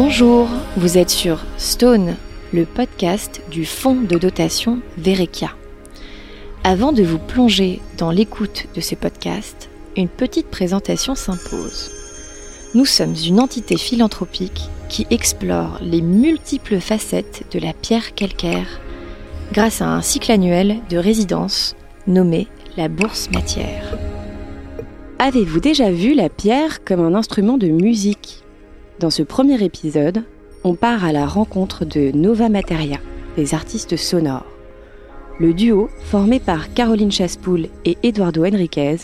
Bonjour, vous êtes sur Stone, le podcast du fonds de dotation Verekia. Avant de vous plonger dans l'écoute de ce podcast, une petite présentation s'impose. Nous sommes une entité philanthropique qui explore les multiples facettes de la pierre calcaire grâce à un cycle annuel de résidence nommé la Bourse Matière. Avez-vous déjà vu la pierre comme un instrument de musique? Dans ce premier épisode, on part à la rencontre de Nova Materia, des artistes sonores. Le duo, formé par Caroline Chaspoul et Eduardo Henriquez,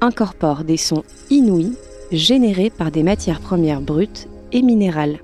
incorpore des sons inouïs générés par des matières premières brutes et minérales.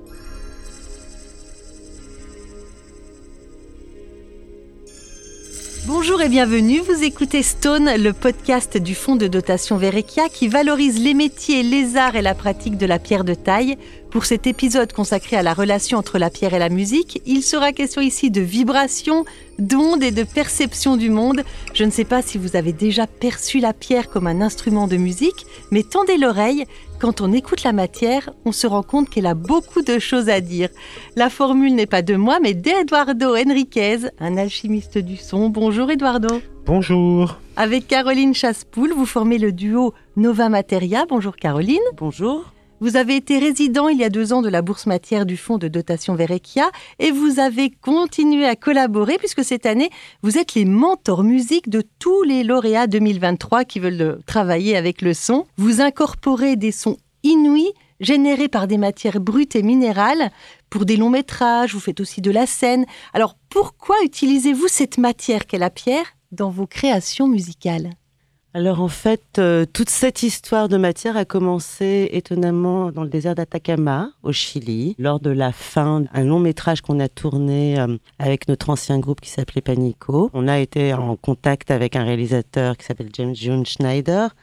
Bonjour et bienvenue, vous écoutez Stone, le podcast du fonds de dotation Verekia qui valorise les métiers, les arts et la pratique de la pierre de taille. Pour cet épisode consacré à la relation entre la pierre et la musique, il sera question ici de vibration, d'ondes et de perception du monde. Je ne sais pas si vous avez déjà perçu la pierre comme un instrument de musique, mais tendez l'oreille, quand on écoute la matière, on se rend compte qu'elle a beaucoup de choses à dire. La formule n'est pas de moi, mais d'Eduardo Henriquez, un alchimiste du son. Bonjour Eduardo. Bonjour. Avec Caroline Chaspoul, vous formez le duo Nova Materia. Bonjour Caroline. Bonjour. Vous avez été résident il y a deux ans de la bourse matière du fonds de dotation Verekia et vous avez continué à collaborer puisque cette année, vous êtes les mentors musique de tous les lauréats 2023 qui veulent travailler avec le son. Vous incorporez des sons inouïs générés par des matières brutes et minérales pour des longs métrages, vous faites aussi de la scène. Alors pourquoi utilisez-vous cette matière qu'est la pierre dans vos créations musicales? Alors en fait, euh, toute cette histoire de matière a commencé étonnamment dans le désert d'Atacama, au Chili, lors de la fin d'un long métrage qu'on a tourné euh, avec notre ancien groupe qui s'appelait Panico. On a été en contact avec un réalisateur qui s'appelle James June Schneider,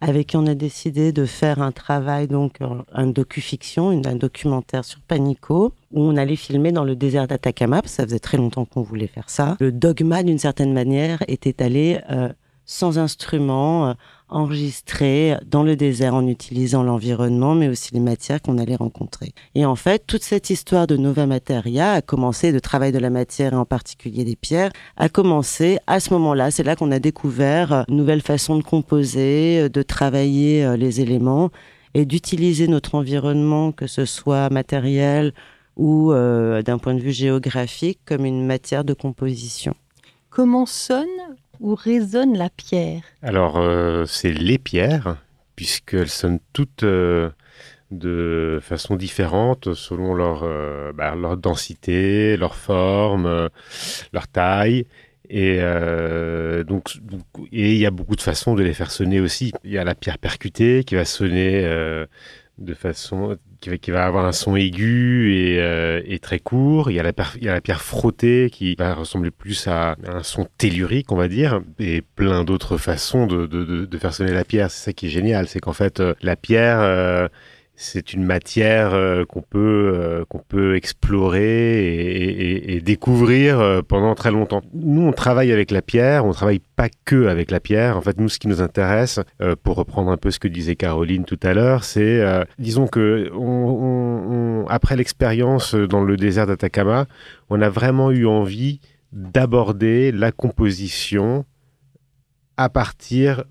avec qui on a décidé de faire un travail, donc un docu-fiction, un documentaire sur Panico, où on allait filmer dans le désert d'Atacama, parce que ça faisait très longtemps qu'on voulait faire ça. Le dogma, d'une certaine manière, était allé euh, sans instruments, euh, enregistrés dans le désert en utilisant l'environnement, mais aussi les matières qu'on allait rencontrer. Et en fait, toute cette histoire de Nova Materia a commencé, de travail de la matière et en particulier des pierres, a commencé à ce moment-là. C'est là, qu'on a découvert euh, une nouvelle façon de composer, euh, de travailler les éléments et d'utiliser notre environnement, que ce soit matériel ou d'un point de vue géographique, comme une matière de composition. Comment sonne où résonne la pierre Alors, euh, c'est les pierres, puisqu'elles sonnent toutes euh, de façon différente selon leur, euh, bah, leur densité, leur forme, leur taille. Et donc, et il y a beaucoup de façons de les faire sonner aussi. Il y a la pierre percutée qui va sonner de façon qui va, avoir un son aigu et, euh, très court. Il y, a la pierre frottée qui va ressembler plus à un son tellurique, on va dire, et plein d'autres façons de, faire sonner la pierre. C'est ça qui est génial, c'est qu'en fait, euh, la pierre, euh, c'est une matière euh, qu'on peut, euh, qu'on peut explorer et, découvrir euh, pendant très longtemps. Nous, on travaille avec la pierre, on travaille pas que avec la pierre. En fait, nous, ce qui nous intéresse, pour reprendre un peu ce que disait Caroline tout à l'heure, c'est, disons que après l'expérience dans le désert d'Atacama, on a vraiment eu envie d'aborder la composition à partir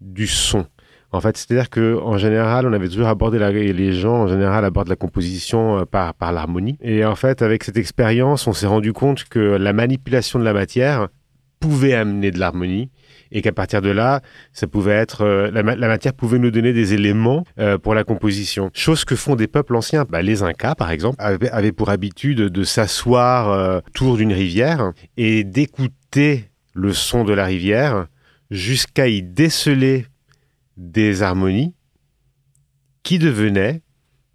du son. En fait, c'est-à-dire que en général, on avait toujours abordé la, les gens en général abordent la composition euh, par par l'harmonie. Et en fait, avec cette expérience, on s'est rendu compte que la manipulation de la matière pouvait amener de l'harmonie et qu'à partir de là, ça pouvait être euh, la, matière pouvait nous donner des éléments euh, pour la composition. Chose que font des peuples anciens. Bah, les Incas, par exemple, avaient, pour habitude de s'asseoir autour d'une rivière et d'écouter le son de la rivière jusqu'à y déceler des harmonies qui devenaient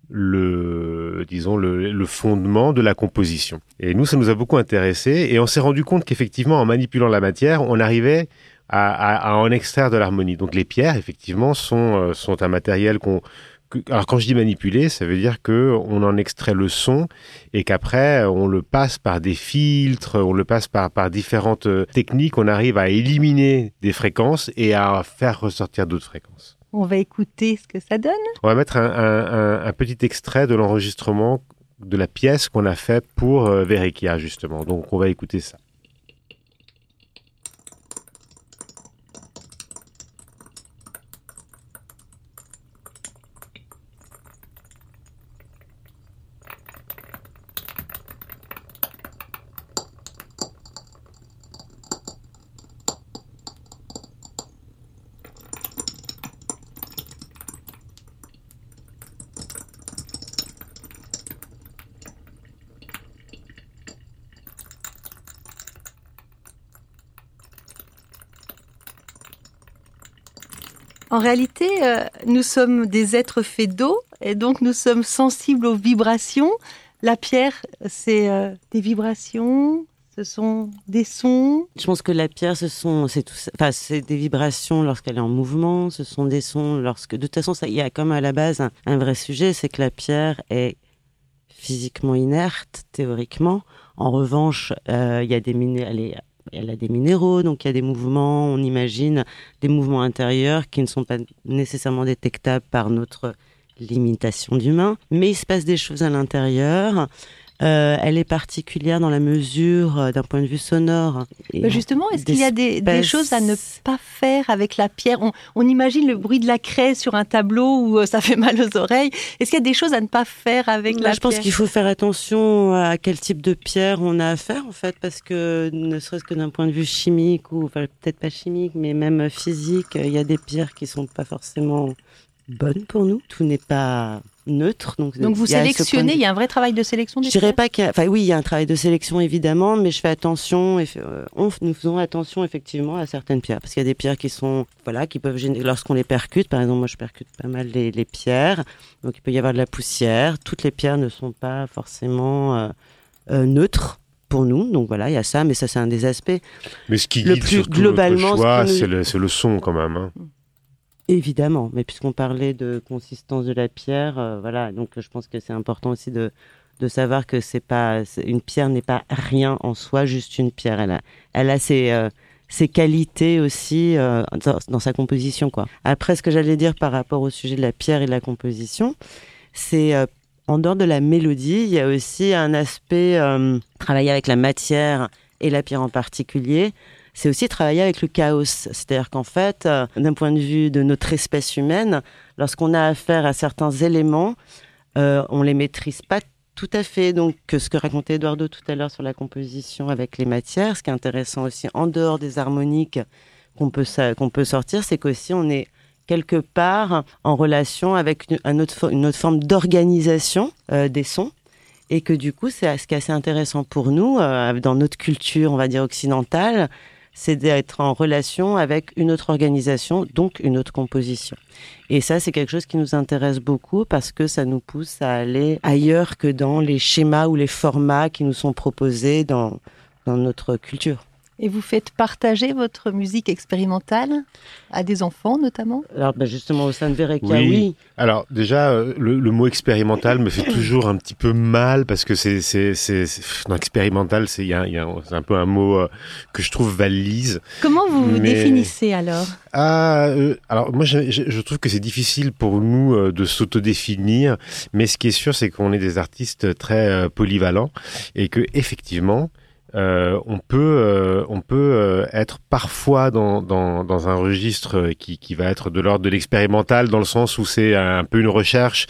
le, disons, le, fondement de la composition. Et nous, ça nous a beaucoup intéressé et on s'est rendu compte qu'effectivement, en manipulant la matière, on arrivait à, en extraire de l'harmonie. Donc les pierres, effectivement, sont, euh, sont un matériel qu'on... alors quand je dis manipuler, ça veut dire que on en extrait le son et qu'après on le passe par des filtres, on le passe par, par différentes euh, techniques, on arrive à éliminer des fréquences et à faire ressortir d'autres fréquences. On va écouter ce que ça donne. On va mettre un, petit extrait de l'enregistrement de la pièce qu'on a faite pour euh, Verekia justement. Donc on va écouter ça. En réalité, euh, nous sommes des êtres faits d'eau et donc nous sommes sensibles aux vibrations. La pierre, c'est euh, des vibrations, ce sont des sons. Je pense que la pierre, ce sont, c'est tout, enfin, c'est des vibrations lorsqu'elle est en mouvement. Ce sont des sons lorsque, de toute façon, il y a comme à la base un, vrai sujet, c'est que la pierre est physiquement inerte, théoriquement. En revanche, euh, il y a des minéraux, a des minéraux, donc il y a des mouvements, on imagine des mouvements intérieurs qui ne sont pas nécessairement détectables par notre limitation d'humain, mais il se passe des choses à l'intérieur. Euh, elle est particulière dans la mesure euh, d'un point de vue sonore. Et justement, est-ce qu'il y a des, choses à ne pas faire avec la pierre? On, imagine le bruit de la craie sur un tableau où euh, ça fait mal aux oreilles. Est-ce qu'il y a des choses à ne pas faire avec la pierre Je pense qu'il faut faire attention à quel type de pierre on a à faire en fait, parce que ne serait-ce que d'un point de vue chimique ou enfin, peut-être pas chimique, mais même physique, il y a des pierres qui sont pas forcément bonnes pour nous. Tout n'est pas neutre. Donc, donc vous sélectionnez, il y a un vrai travail de sélection Je dirais pas qu'il y a, enfin oui, il y a un travail de sélection évidemment, mais je fais attention, et euh, on, nous faisons attention effectivement à certaines pierres, parce qu'il y a des pierres qui sont, voilà, qui peuvent gêner lorsqu'on les percute. Par exemple, moi je percute pas mal les, les, pierres, donc il peut y avoir de la poussière. Toutes les pierres ne sont pas forcément euh, euh, neutres pour nous. Donc voilà, il y a ça, mais ça c'est un des aspects. Mais ce qui le plus globalement, c'est le, le, son quand même. Hein. Évidemment, mais puisqu'on parlait de consistance de la pierre, euh, voilà, donc je pense que c'est important aussi de, de savoir que c'est pas une pierre n'est pas rien en soi, juste une pierre. Elle a, elle a ses, euh, ses qualités aussi euh, dans, sa composition, quoi. Après, ce que j'allais dire par rapport au sujet de la pierre et de la composition, c'est en dehors de la mélodie, il y a aussi un aspect travailler avec la matière et la pierre en particulier c'est aussi travailler avec le chaos. C'est-à-dire qu'en fait, euh, d'un point de vue de notre espèce humaine, lorsqu'on a affaire à certains éléments, euh, on les maîtrise pas tout à fait. Donc, ce que racontait Eduardo tout à l'heure sur la composition avec les matières, ce qui est intéressant aussi en dehors des harmoniques qu'on peut, qu'on peut sortir, c'est qu'aussi on est quelque part en relation avec une, autre, forme d'organisation euh, des sons et que du coup, c'est ce qui est assez intéressant pour nous, euh, dans notre culture, on va dire occidentale, c'est d'être en relation avec une autre organisation, donc une autre composition. Et ça, c'est quelque chose qui nous intéresse beaucoup parce que ça nous pousse à aller ailleurs que dans les schémas ou les formats qui nous sont proposés dans, dans notre culture. Et vous faites partager votre musique expérimentale à des enfants notamment? Alors ben justement au sein de Verekia, oui. Alors déjà, euh, le, mot expérimental me fait toujours un petit peu mal parce que c'est c'est c'est expérimental, c'est il y a, y a un peu un mot euh, que je trouve valise. Comment vous vous définissez alors? Ah, euh, alors moi je, je trouve que c'est difficile pour nous de s'autodéfinir, mais ce qui est sûr c'est qu'on est des artistes très polyvalents et que effectivement euh, on peut, euh, on peut euh, être parfois dans, dans, dans un registre qui, qui, va être de l'ordre de l'expérimental, dans le sens où c'est un peu une recherche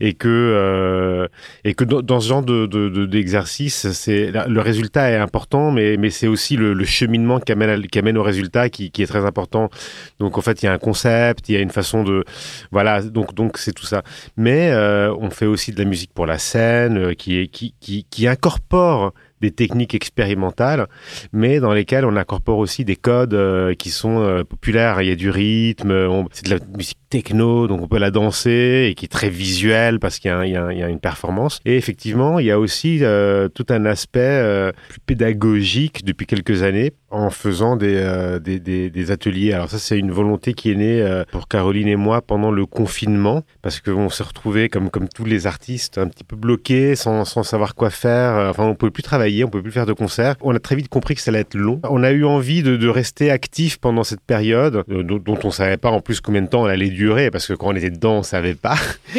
et que, et que dans, ce genre de, d'exercice, c'est le résultat est important, mais, mais c'est aussi le, cheminement qui amène, qui amène au résultat qui, qui est très important. Donc en fait, il y a un concept, il y a une façon de, voilà, donc donc c'est tout ça. Mais on fait aussi de la musique pour la scène, qui est qui, qui, qui incorpore des techniques expérimentales, mais dans lesquelles on incorpore aussi des codes euh, qui sont euh, populaires. Il y a du rythme, c'est de la musique techno, donc on peut la danser et qui est très visuelle parce qu'il y, a une performance. Et effectivement, il y a aussi euh, tout un aspect plus pédagogique depuis quelques années en faisant des, des, ateliers. Alors ça, c'est une volonté qui est née pour Caroline et moi pendant le confinement, parce qu'on s'est retrouvés comme, comme tous les artistes, un petit peu bloqués, sans, savoir quoi faire. Enfin, on ne pouvait plus travailler, on ne pouvait plus faire de concerts. On a très vite compris que ça allait être long. On a eu envie de, rester actif pendant cette période, dont, dont on savait pas en plus combien de temps elle allait durer, parce que quand on était dedans, on savait pas.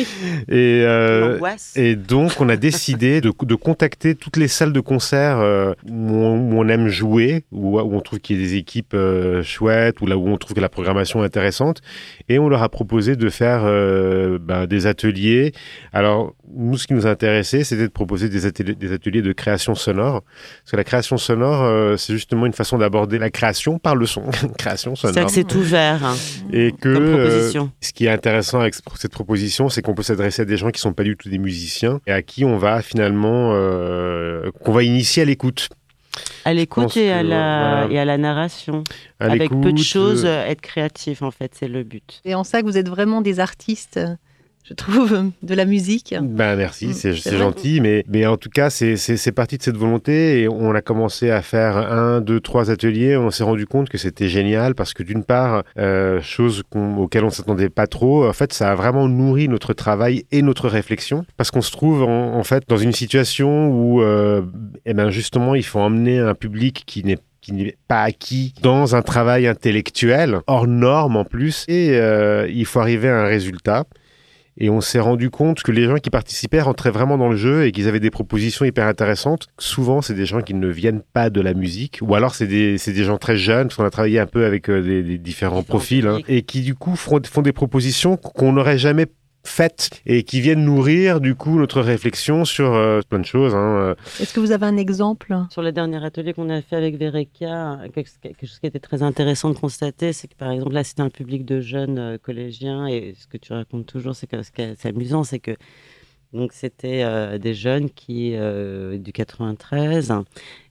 Et, euh, et donc, on a décidé de, de, contacter toutes les salles de concert euh, où, on, aime jouer, où, où on trouve qu'il y a des équipes euh, chouettes, ou là où on trouve que la programmation est intéressante. Et on leur a proposé de faire ben, des ateliers. Alors, nous, ce qui nous a intéressé, c'était de proposer des ateliers, des ateliers de création sonore. Parce que la création sonore, c'est justement une façon d'aborder la création par le son. création sonore. C'est que c'est ouvert. Hein, et que ce qui est intéressant avec cette proposition, c'est qu'on peut s'adresser à des gens qui sont pas du tout des musiciens et à qui on va finalement euh, qu'on va initier à l'écoute. À l'écoute et, à la, et à la narration. Avec peu de choses, euh, être créatif en fait, c'est le but. Et en ça que vous êtes vraiment des artistes je trouve, de la musique. Ben merci, mm, c'est gentil, mais, mais en tout cas, c'est parti de cette volonté et on a commencé à faire un, deux, trois ateliers. On s'est rendu compte que c'était génial parce que d'une part, euh, chose auxquelles on s'attendait pas trop, en fait, ça a vraiment nourri notre travail et notre réflexion parce qu'on se trouve en, fait dans une situation où, euh, eh ben justement, il faut emmener un public qui n'est qui n'est pas acquis dans un travail intellectuel, hors norme en plus, et euh, il faut arriver à un résultat. Et on s'est rendu compte que les gens qui participaient rentraient vraiment dans le jeu et qu'ils avaient des propositions hyper intéressantes. Souvent, c'est des gens qui ne viennent pas de la musique, ou alors c'est des, des, gens très jeunes, parce qu'on a travaillé un peu avec euh, des, différents profils, hein, et qui du coup font, font des propositions qu'on n'aurait jamais faites et qui viennent nourrir du coup notre réflexion sur euh, plein de choses. Hein, euh. Est-ce que vous avez un exemple? Sur le dernier atelier qu'on a fait avec Vereka, quelque chose qui était très intéressant de constater, c'est que par exemple là c'était un public de jeunes euh, collégiens et ce que tu racontes toujours, c'est que ce qui est amusant, c'est que donc c'était des jeunes qui du 93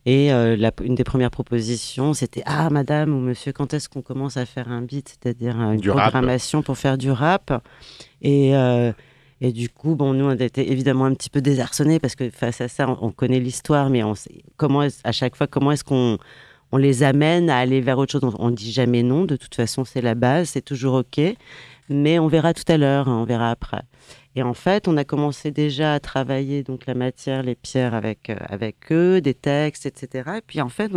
et la, une des premières propositions c'était ah madame ou monsieur quand est-ce qu'on commence à faire un beat? C'est-à-dire une programmation pour faire du rap. Et, euh, et du coup, bon, nous, on était évidemment un petit peu désarçonnés parce que face à ça, on, connaît l'histoire, mais on sait comment à chaque fois, comment est-ce qu'on on les amène à aller vers autre chose. On ne dit jamais non, de toute façon, c'est la base, c'est toujours OK, mais on verra tout à l'heure, hein, on verra après. Et en fait, on a commencé déjà à travailler donc la matière, les pierres avec, euh, avec eux, des textes, etc. Et puis en fait,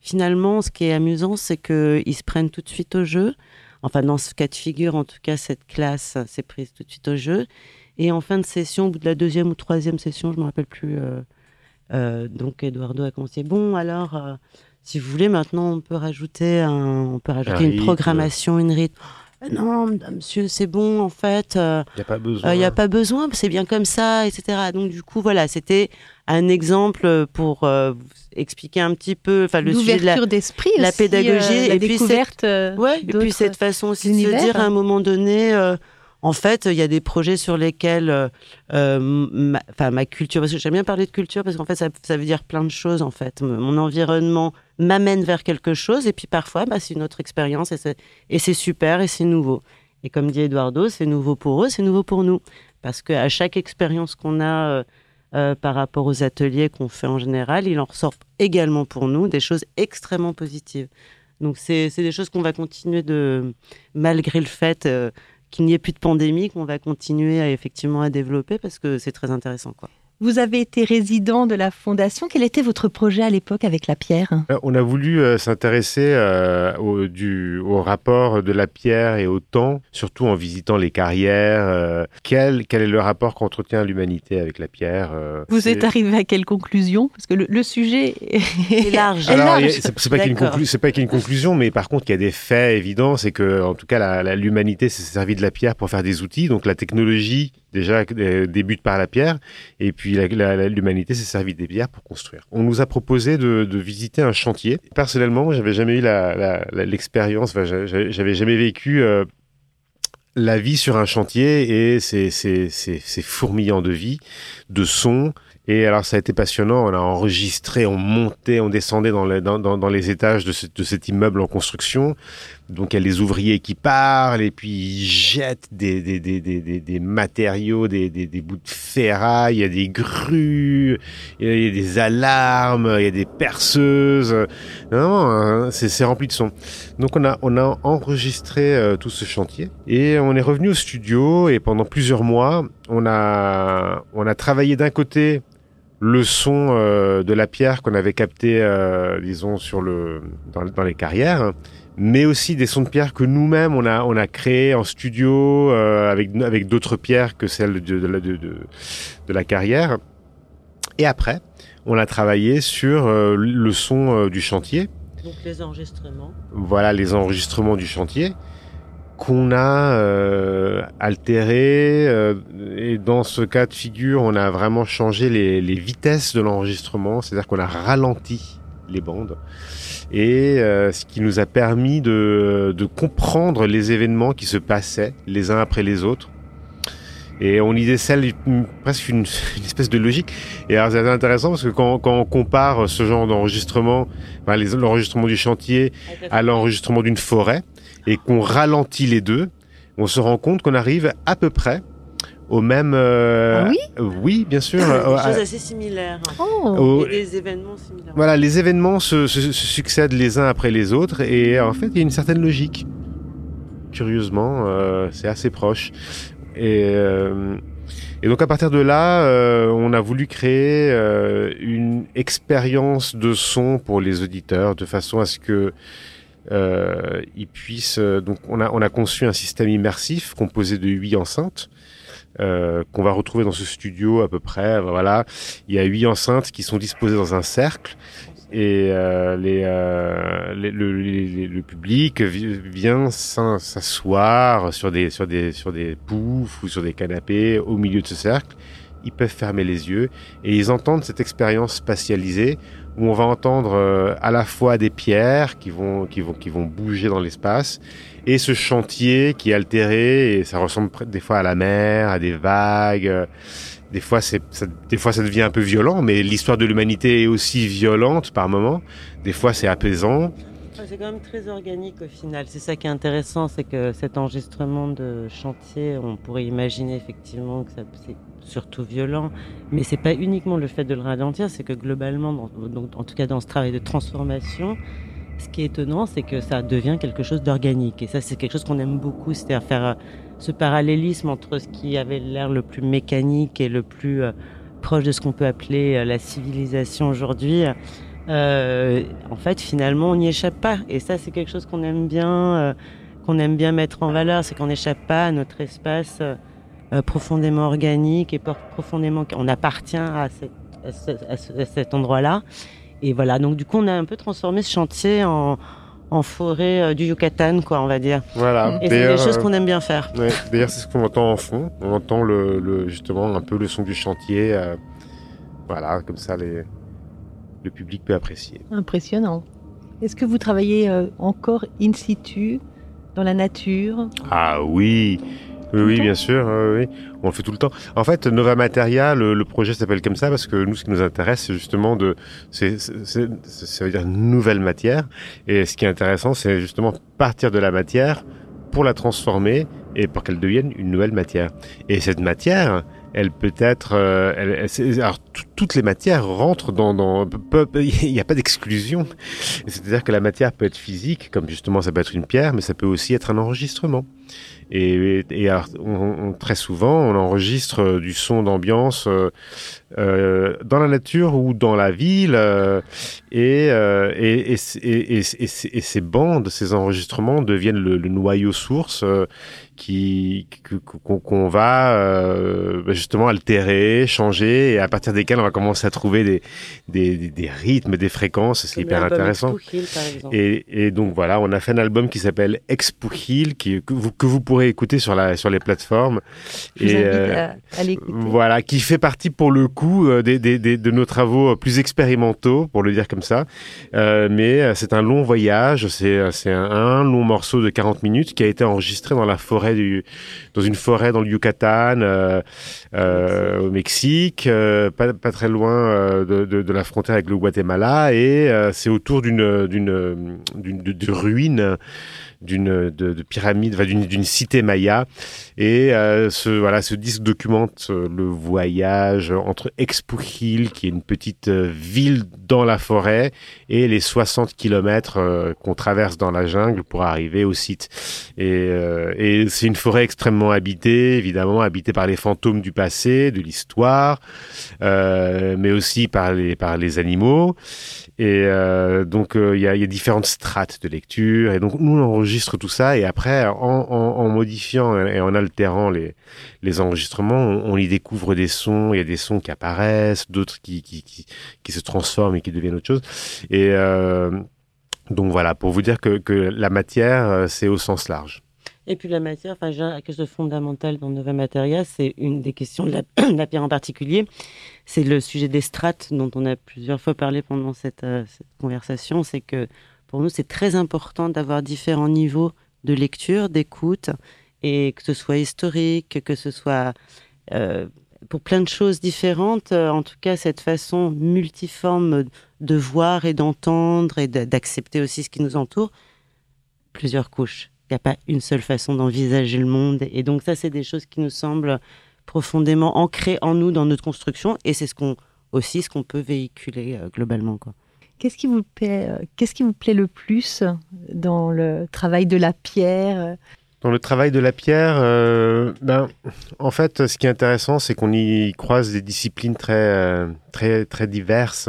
finalement, ce qui est amusant, c'est qu'ils se prennent tout de suite au jeu. Enfin, dans ce cas de figure, en tout cas, cette classe s'est prise tout de suite au jeu. Et en fin de session, au bout de la deuxième ou troisième session, je ne me rappelle plus, euh, euh, donc Eduardo a commencé. Bon, alors, euh, si vous voulez, maintenant, on peut rajouter, un, on peut rajouter une programmation, une rythme. Non, monsieur, c'est bon, en fait. Il n'y a pas besoin. Il n'y a pas besoin, c'est bien comme ça, etc. Donc, du coup, voilà, c'était un exemple pour euh, expliquer un petit peu enfin le sujet de la, d'esprit la pédagogie euh, la et découverte puis cette, ouais, et puis cette façon aussi de se dire à un moment donné euh, en fait, il y a des projets sur lesquels, enfin ma, culture, parce que j'aime bien parler de culture parce qu'en fait ça, veut dire plein de choses en fait. Mon environnement m'amène vers quelque chose et puis parfois bah, c'est une autre expérience et c'est super et c'est nouveau. Et comme dit Eduardo, c'est nouveau pour eux, c'est nouveau pour nous parce qu'à chaque expérience qu'on a euh, par rapport aux ateliers qu'on fait en général, il en ressort également pour nous des choses extrêmement positives. Donc c'est des choses qu'on va continuer de, malgré le fait euh, qu'il n'y ait plus de pandémie, qu'on va continuer à, effectivement à développer parce que c'est très intéressant. Quoi. Vous avez été résident de la fondation. Quel était votre projet à l'époque avec la pierre? Euh, On a voulu euh, s'intéresser euh, au, au, rapport de la pierre et au temps, surtout en visitant les carrières. quel, quel, est le rapport qu'entretient l'humanité avec la pierre Vous êtes arrivé à quelle conclusion? Parce que le, sujet est large. Alors, c'est pas qu'il y, une conclusion, mais par contre, il y a des faits évidents. C'est que, en tout cas, l'humanité s'est servi de la pierre pour faire des outils. Donc, la technologie déjà débute par la pierre, et puis l'humanité s'est servi des pierres pour construire. On nous a proposé de, visiter un chantier. Personnellement, j'avais jamais eu l'expérience, j'avais jamais vécu euh, la vie sur un chantier, et c'est fourmillant de vie, de son. Et alors ça a été passionnant, on a enregistré, on montait, on descendait dans les, étages de cet immeuble en construction Donc il y a les ouvriers qui parlent et puis ils jettent des, des, des, des, des matériaux, des, des, des, bouts de ferraille, il y a des grues, il y a des alarmes, il y a des perceuses. Non, hein, c'est rempli de son. Donc on a, on a enregistré euh, tout ce chantier et on est revenu au studio et pendant plusieurs mois, on a, on a travaillé d'un côté le son euh, de la pierre qu'on avait capté, euh, disons, sur le, dans, dans, les carrières, mais aussi des sons de pierre que nous-mêmes on a, on a créés en studio euh, avec, avec d'autres pierres que celles de, de, la, de, de, de, la carrière. Et après, on a travaillé sur euh, le son euh, du chantier. Donc les enregistrements. Voilà les enregistrements du chantier qu'on a euh, altéré euh, et dans ce cas de figure on a vraiment changé les, les vitesses de l'enregistrement c'est-à-dire qu'on a ralenti les bandes. Et euh, ce qui nous a permis de, de, comprendre les événements qui se passaient les uns après les autres. Et on y décèle presque une, une, espèce de logique. Et alors c'est intéressant parce que quand, quand on compare ce genre d'enregistrement, enfin, l'enregistrement du chantier à l'enregistrement d'une forêt, et qu'on ralentit les deux, on se rend compte qu'on arrive à peu près au même. Euh, ah oui. Oui, bien sûr. Des choses assez similaires. Oh. Au, et des événements similaires. Voilà, les événements se, se, se, succèdent les uns après les autres et en fait, il y a une certaine logique. Curieusement, euh, c'est assez proche. Et, euh, et, donc à partir de là, euh, on a voulu créer euh, une expérience de son pour les auditeurs de façon à ce que euh, ils puissent. donc on a on a conçu un système immersif composé de huit enceintes. Euh, qu'on va retrouver dans ce studio à peu près. Voilà, il y a huit enceintes qui sont disposées dans un cercle et euh, les, euh, les, le, le, public vient s'asseoir sur des sur des sur des poufs ou sur des canapés au milieu de ce cercle. Ils peuvent fermer les yeux et ils entendent cette expérience spatialisée où on va entendre euh, à la fois des pierres qui vont qui vont qui vont bouger dans l'espace et ce chantier qui est altéré et ça ressemble des fois à la mer, à des vagues des fois, ça, des fois, ça devient un peu violent, mais l'histoire de l'humanité est aussi violente par moments. Des fois, c'est apaisant. C'est quand même très organique au final. C'est ça qui est intéressant, c'est que cet enregistrement de chantier, on pourrait imaginer effectivement que c'est surtout violent, mais c'est pas uniquement le fait de le ralentir, c'est que globalement, donc, en tout cas dans ce travail de transformation, ce qui est étonnant, c'est que ça devient quelque chose d'organique. Et ça, c'est quelque chose qu'on aime beaucoup, c'est-à-dire faire ce parallélisme entre ce qui avait l'air le plus mécanique et le plus euh, proche de ce qu'on peut appeler euh, la civilisation aujourd'hui. Euh, en fait, finalement, on n'y échappe pas. Et ça, c'est quelque chose qu'on aime bien, euh, qu'on aime bien mettre en valeur, c'est qu'on n'échappe pas à notre espace euh, profondément organique et profondément, on appartient à, à cet endroit-là. Et voilà. Donc, du coup, on a un peu transformé ce chantier en en forêt euh, du Yucatan, quoi, on va dire. Voilà. Et c'est des choses qu'on aime bien faire. Ouais, D'ailleurs, c'est ce qu'on entend en fond. On entend le, le, justement un peu le son du chantier. Euh, voilà, comme ça, les, le public peut apprécier. Impressionnant. Est-ce que vous travaillez euh, encore in situ, dans la nature? Ah oui oui, oui, bien sûr, oui, on le fait tout le temps. En fait, Nova Materia, le, le projet s'appelle comme ça parce que nous, ce qui nous intéresse, c'est justement de, c'est, ça veut dire nouvelle matière. Et ce qui est intéressant, c'est justement partir de la matière pour la transformer et pour qu'elle devienne une nouvelle matière. Et cette matière, elle peut être, euh, elle, elle, alors toutes les matières rentrent dans, dans il n'y a pas d'exclusion. C'est-à-dire que la matière peut être physique, comme justement ça peut être une pierre, mais ça peut aussi être un enregistrement. Et, et alors, on, on, très souvent, on enregistre du son d'ambiance euh, euh, dans la nature ou dans la ville. Euh, et, euh, et, et, ces bandes, ces enregistrements deviennent le, le noyau source euh, qui qu'on qu va euh, justement altérer, changer, et à partir desquels commencer à trouver des, des, des, des rythmes, des fréquences. C'est hyper intéressant. Hill, et, et, donc voilà, on a fait un album qui s'appelle Expuhil, qui que vous, que vous pourrez écouter sur la sur les plateformes. Je et à, à voilà, qui fait partie pour le coup euh, des, des, de nos travaux plus expérimentaux, pour le dire comme ça. Euh, mais c'est un long voyage, c'est c'est un, un long morceau de 40 minutes qui a été enregistré dans la forêt du, dans une forêt dans le Yucatan, euh, euh, au Mexique, euh, pas, pas, très loin de, de, la frontière avec le Guatemala, et c'est autour d'une ruine d'une de, pyramide, d'une cité maya. Et euh, ce voilà, ce disque documente euh, le voyage entre Expujil, qui est une petite euh, ville dans la forêt, et les 60 kilomètres qu'on traverse dans la jungle pour arriver au site. Et, et c'est une forêt extrêmement habitée, évidemment habitée par les fantômes du passé, de l'histoire, mais aussi par les par les animaux. Et euh, donc, euh, il y, a, y, a, différentes strates de lecture. Et donc, nous, on enregistre tout ça. Et après, en, en, en modifiant et en altérant les, les enregistrements, on, y découvre des sons. Il y a des sons qui apparaissent, d'autres qui, qui, qui, qui, se transforment et qui deviennent autre chose. Et euh, donc, voilà, pour vous dire que, que la matière, euh, c'est au sens large. Et puis la matière, enfin, quelque chose de dans Nova Materia, c'est une des questions de la, pierre en particulier c'est le sujet des strates dont on a plusieurs fois parlé pendant cette, euh, conversation. C'est que pour nous, c'est très important d'avoir différents niveaux de lecture, d'écoute, et que ce soit historique, que ce soit euh, pour plein de choses différentes. Euh, en tout cas, cette façon multiforme de voir et d'entendre et d'accepter aussi ce qui nous entoure, plusieurs couches. Il n'y a pas une seule façon d'envisager le monde. Et donc ça, c'est des choses qui nous semblent profondément ancré en nous dans notre construction et c'est ce qu'on aussi ce qu'on peut véhiculer euh, globalement quoi. Qu'est-ce qui vous plaît euh, qu'est-ce qui vous plaît le plus dans le travail de la pierre? Dans le travail de la pierre, euh, ben, en fait, ce qui est intéressant, c'est qu'on y croise des disciplines très, très, très diverses.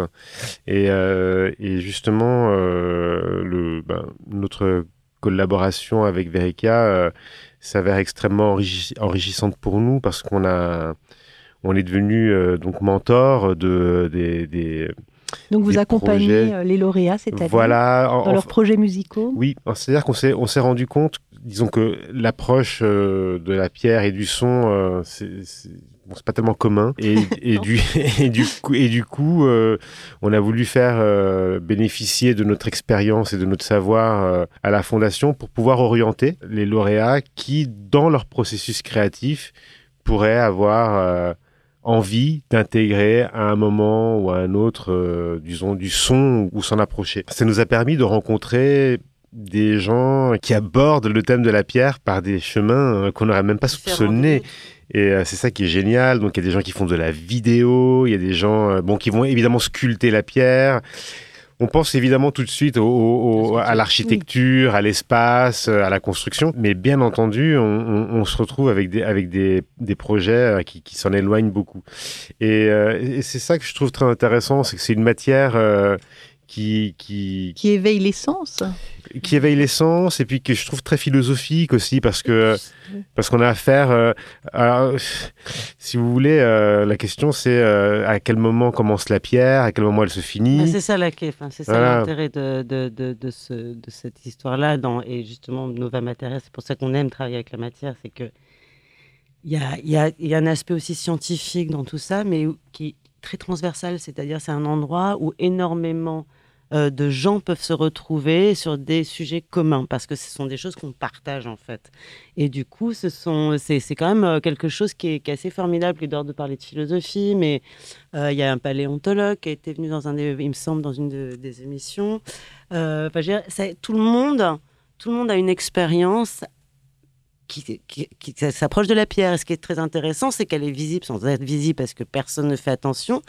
Et, et justement, le, ben, notre collaboration avec Verica s'avère extrêmement enrichissante pour nous parce qu'on a, on est devenu euh, donc mentor de des, des donc vous accompagnez euh, les lauréats, c'est-à-dire voilà, dans leurs projets musicaux? Oui, c'est-à-dire qu'on s'est on s'est rendu compte, disons que l'approche euh, de la pierre et du son, c'est bon, c'est pas tellement commun et, et du et du coup et du coup euh, on a voulu faire euh, bénéficier de notre expérience et de notre savoir euh, à la fondation pour pouvoir orienter les lauréats qui dans leur processus créatif pourraient avoir envie d'intégrer à un moment ou à un autre disons du son ou s'en approcher. Ça nous a permis de rencontrer des gens qui abordent le thème de la pierre par des chemins qu'on n'aurait même pas soupçonnés. Et euh, c'est ça qui est génial. Donc il y a des gens qui font de la vidéo, il y a des gens euh, bon, qui vont évidemment sculpter la pierre. On pense évidemment tout de suite au, à l'architecture, à l'espace, euh, à la construction, mais bien entendu, on, on, on se retrouve avec des, avec des, des projets qui, qui s'en éloignent beaucoup. Et, et c'est ça que je trouve très intéressant, c'est que c'est une matière qui, qui... qui éveille l'essence qui éveille l'essence et puis que je trouve très philosophique aussi parce que parce qu'on a affaire euh, à, si vous voulez euh, la question c'est euh, à quel moment commence la pierre à quel moment elle se finit. C'est ça la enfin, c'est ça l'intérêt de, de, de, de, ce, de cette histoire là dans et justement Nova Materia c'est pour ça qu'on aime travailler avec la matière c'est que il y a, y, a, y a un aspect aussi scientifique dans tout ça mais qui est très transversal c'est-à-dire c'est un endroit où énormément euh, de gens peuvent se retrouver sur des sujets communs parce que ce sont des choses qu'on partage en fait. Et du coup, ce sont, c'est, quand même euh, quelque chose qui est, assez formidable, d'ordre de parler de philosophie, mais euh, il y a un paléontologue qui été venu dans un des, il me semble, dans une des émissions. Euh, tout le monde, tout le monde a une expérience qui, qui, s'approche de la pierre. Et ce qui est très intéressant, c'est qu'elle est visible sans être visible parce que personne ne fait attention.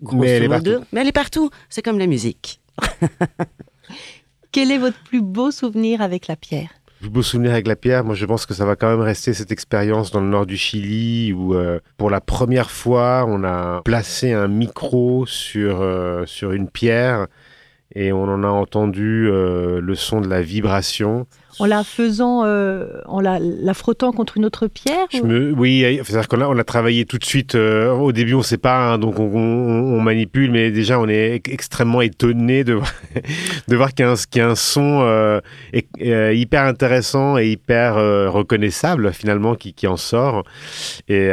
mais elle, est partout. mais elle est partout. C'est comme la musique. Quel est votre plus beau souvenir avec la pierre? Plus beau souvenir avec la pierre, moi je pense que ça va quand même rester cette expérience dans le nord du Chili où euh, pour la première fois on a placé un micro sur, euh, sur une pierre et on en a entendu euh, le son de la vibration en la faisant, euh, en la, la, frottant contre une autre pierre Oui, c'est-à-dire qu'on a, on a travaillé tout de suite. Euh, au début, on ne sait pas, hein, donc on, on, manipule, mais déjà, on est extrêmement étonné de, de voir qu'il y, qu y, a un son euh, hyper intéressant et hyper reconnaissable finalement qui, qui, en sort. Et,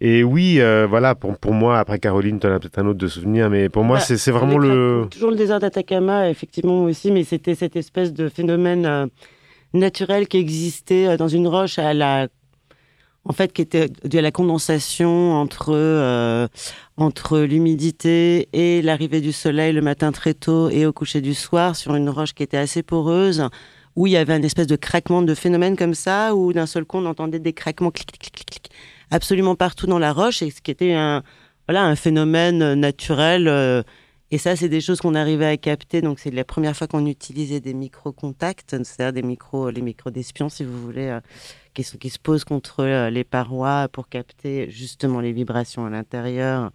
et oui, voilà, pour, pour moi, après Caroline, tu en as peut-être un autre de souvenir, mais pour moi, bah, c'est vraiment le. Toujours le désert d'Atacama, effectivement aussi, mais c'était cette espèce de phénomène euh, naturel qui existait euh, dans une roche à la en fait, qui était dû à la condensation entre euh, entre l'humidité et l'arrivée du soleil le matin très tôt et au coucher du soir sur une roche qui était assez poreuse où il y avait un espèce de craquement de phénomène comme ça, où d'un seul coup on entendait des craquements clic, clic, clic, clic, absolument partout dans la roche, et ce qui était un, voilà, un phénomène naturel. euh, et ça, c'est des choses qu'on arrivait à capter. Donc, c'est la première fois qu'on utilisait des micro-contacts, c'est-à-dire des micros, les micros d'espion, si vous voulez, euh, qui, se posent contre euh, les parois pour capter justement les vibrations à l'intérieur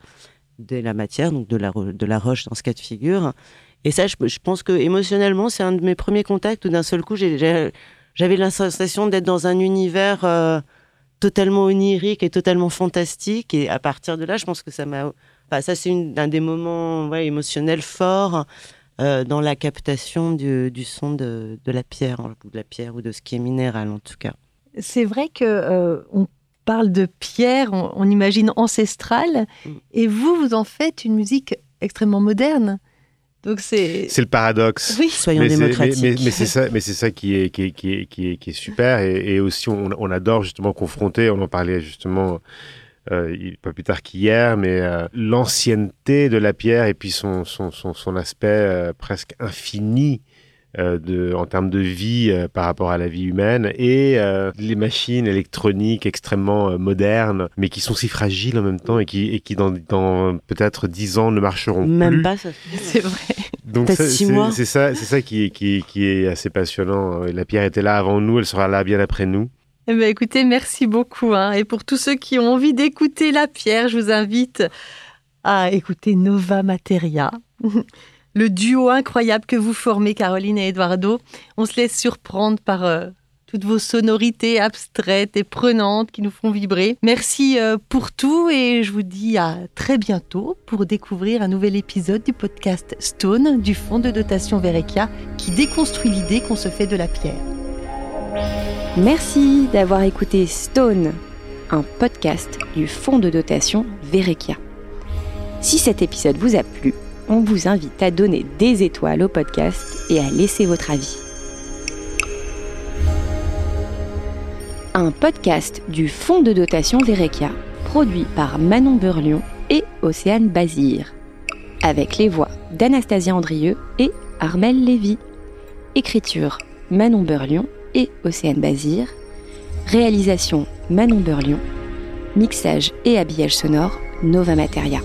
de la matière, donc de la, roche dans ce cas de figure. Et ça, je, pense que émotionnellement, c'est un de mes premiers contacts où d'un seul coup, j'avais la sensation d'être dans un univers euh, totalement onirique et totalement fantastique. Et à partir de là, je pense que ça m'a. Enfin, ça, c'est un des moments ouais, émotionnels forts euh, dans la captation du, du son de, de la pierre, hein, ou de la pierre ou de ce qui est minéral en tout cas. C'est vrai que euh, on parle de pierre, on, on imagine ancestrale, Mm. et vous, vous en faites une musique extrêmement moderne. Donc c'est. C'est le paradoxe. Oui. Soyons mais c'est- mais- démocratiques. mais- mais c'est ça, mais c'est ça qui est, qui est, qui est, qui est, qui est super. Et, et aussi, on, on adore justement confronter. On en parlait justement euh, pas plus tard qu'hier, mais euh, l'ancienneté de la pierre et puis son, son, son, son aspect euh, presque infini. Euh, de, en termes de vie euh, par rapport à la vie humaine et euh, les machines électroniques extrêmement euh, modernes mais qui sont si fragiles en même temps et qui, et qui dans, dans peut-être dix ans ne marcheront Même plus pas ça. C'est vrai. donc c'est mois. c'est ça, c'est ça qui, est- qui, est- qui est assez passionnant. La pierre était là avant nous, elle sera là bien après nous. Eh ben, écoutez, merci beaucoup. hein. Et pour tous ceux qui ont envie d'écouter la pierre, je vous invite à écouter Nova Materia. Le duo incroyable que vous formez, Caroline et Eduardo. On se laisse surprendre par euh, toutes vos sonorités abstraites et prenantes qui nous font vibrer. Merci euh, pour tout et je vous dis à très bientôt pour découvrir un nouvel épisode du podcast Stone du fonds de dotation Verekia qui déconstruit l'idée qu'on se fait de la pierre. Merci d'avoir écouté Stone, un podcast du fonds de dotation Verekia. Si cet épisode vous a plu, on vous invite à donner des étoiles au podcast et à laisser votre avis. Un podcast du fonds de dotation Verekia, produit par Manon Burlion et Océane Bazir, avec les voix d'Anastasia Andrieux et Armel Lévy. Écriture Manon Burlion et Océane Bazir. Réalisation Manon Burlion. Mixage et habillage sonore Nova Materia.